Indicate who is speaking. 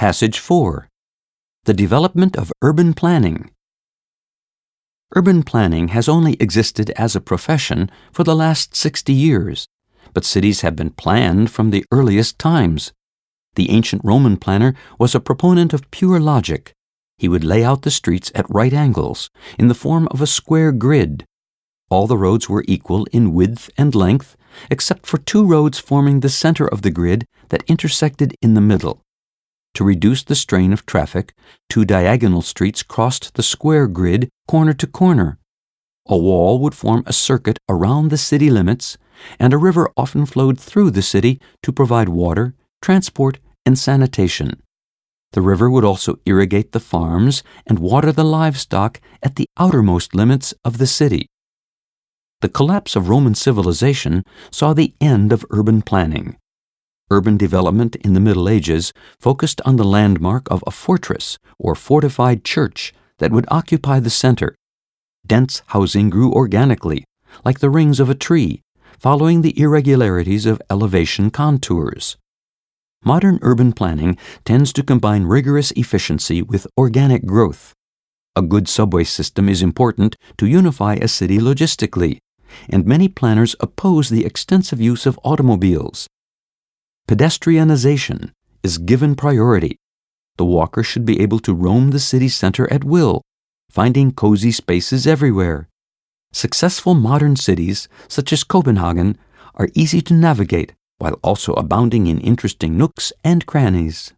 Speaker 1: Passage 4 The Development of Urban Planning. Urban planning has only existed as a profession for the last 60 years, but cities have been planned from the earliest times. The ancient Roman planner was a proponent of pure logic. He would lay out the streets at right angles, in the form of a square grid. All the roads were equal in width and length, except for two roads forming the center of the grid that intersected in the middle. To reduce the strain of traffic, two diagonal streets crossed the square grid corner to corner. A wall would form a circuit around the city limits, and a river often flowed through the city to provide water, transport, and sanitation. The river would also irrigate the farms and water the livestock at the outermost limits of the city. The collapse of Roman civilization saw the end of urban planning. Urban development in the Middle Ages focused on the landmark of a fortress or fortified church that would occupy the center. Dense housing grew organically, like the rings of a tree, following the irregularities of elevation contours. Modern urban planning tends to combine rigorous efficiency with organic growth. A good subway system is important to unify a city logistically, and many planners oppose the extensive use of automobiles. Pedestrianization is given priority. The walker should be able to roam the city center at will, finding cozy spaces everywhere. Successful modern cities, such as Copenhagen, are easy to navigate while also abounding in interesting nooks and crannies.